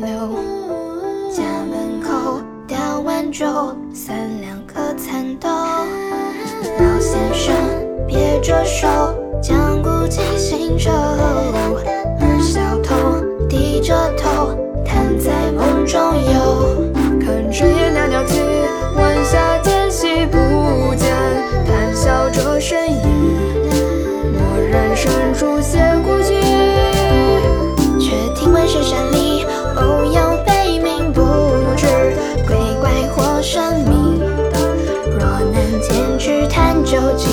流家门口大碗粥，三两个蚕豆。老先生别着手，讲古情新愁。而小童低着头，躺在梦中游。看炊烟袅袅起，晚霞渐西不见。谈笑着身影，蓦然深处写孤寂。却听闻深山里。偶有悲鸣，不知鬼怪或神明。若能前去探究竟，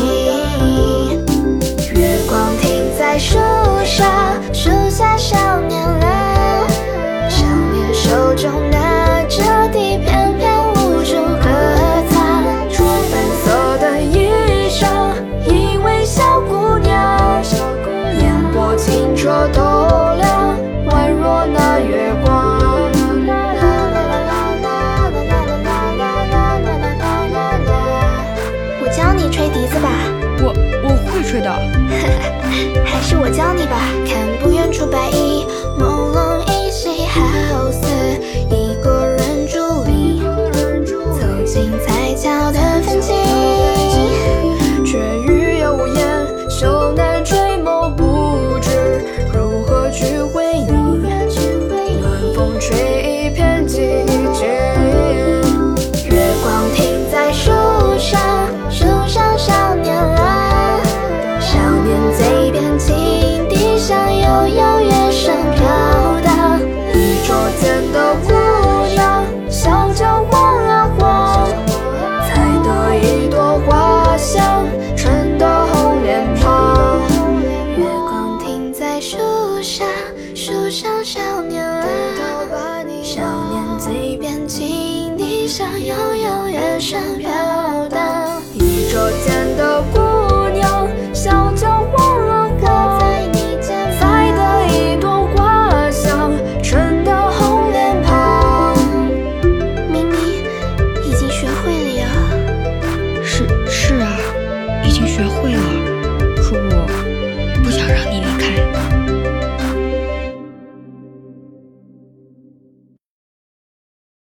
月光停在树上，树下少年郎，少年手中拿着笛，翩翩无处可藏。着粉色的衣裳，一位小姑娘，眼波清澈透亮，宛若那月出白衣，朦胧依稀，好似一个人伫立。走进彩桥的风景，却欲要无言，羞难追眸，不知如何去回应。暖风吹一片寂树上少年郎，少年嘴边轻笛响，悠悠乐声飘荡。一桌间的姑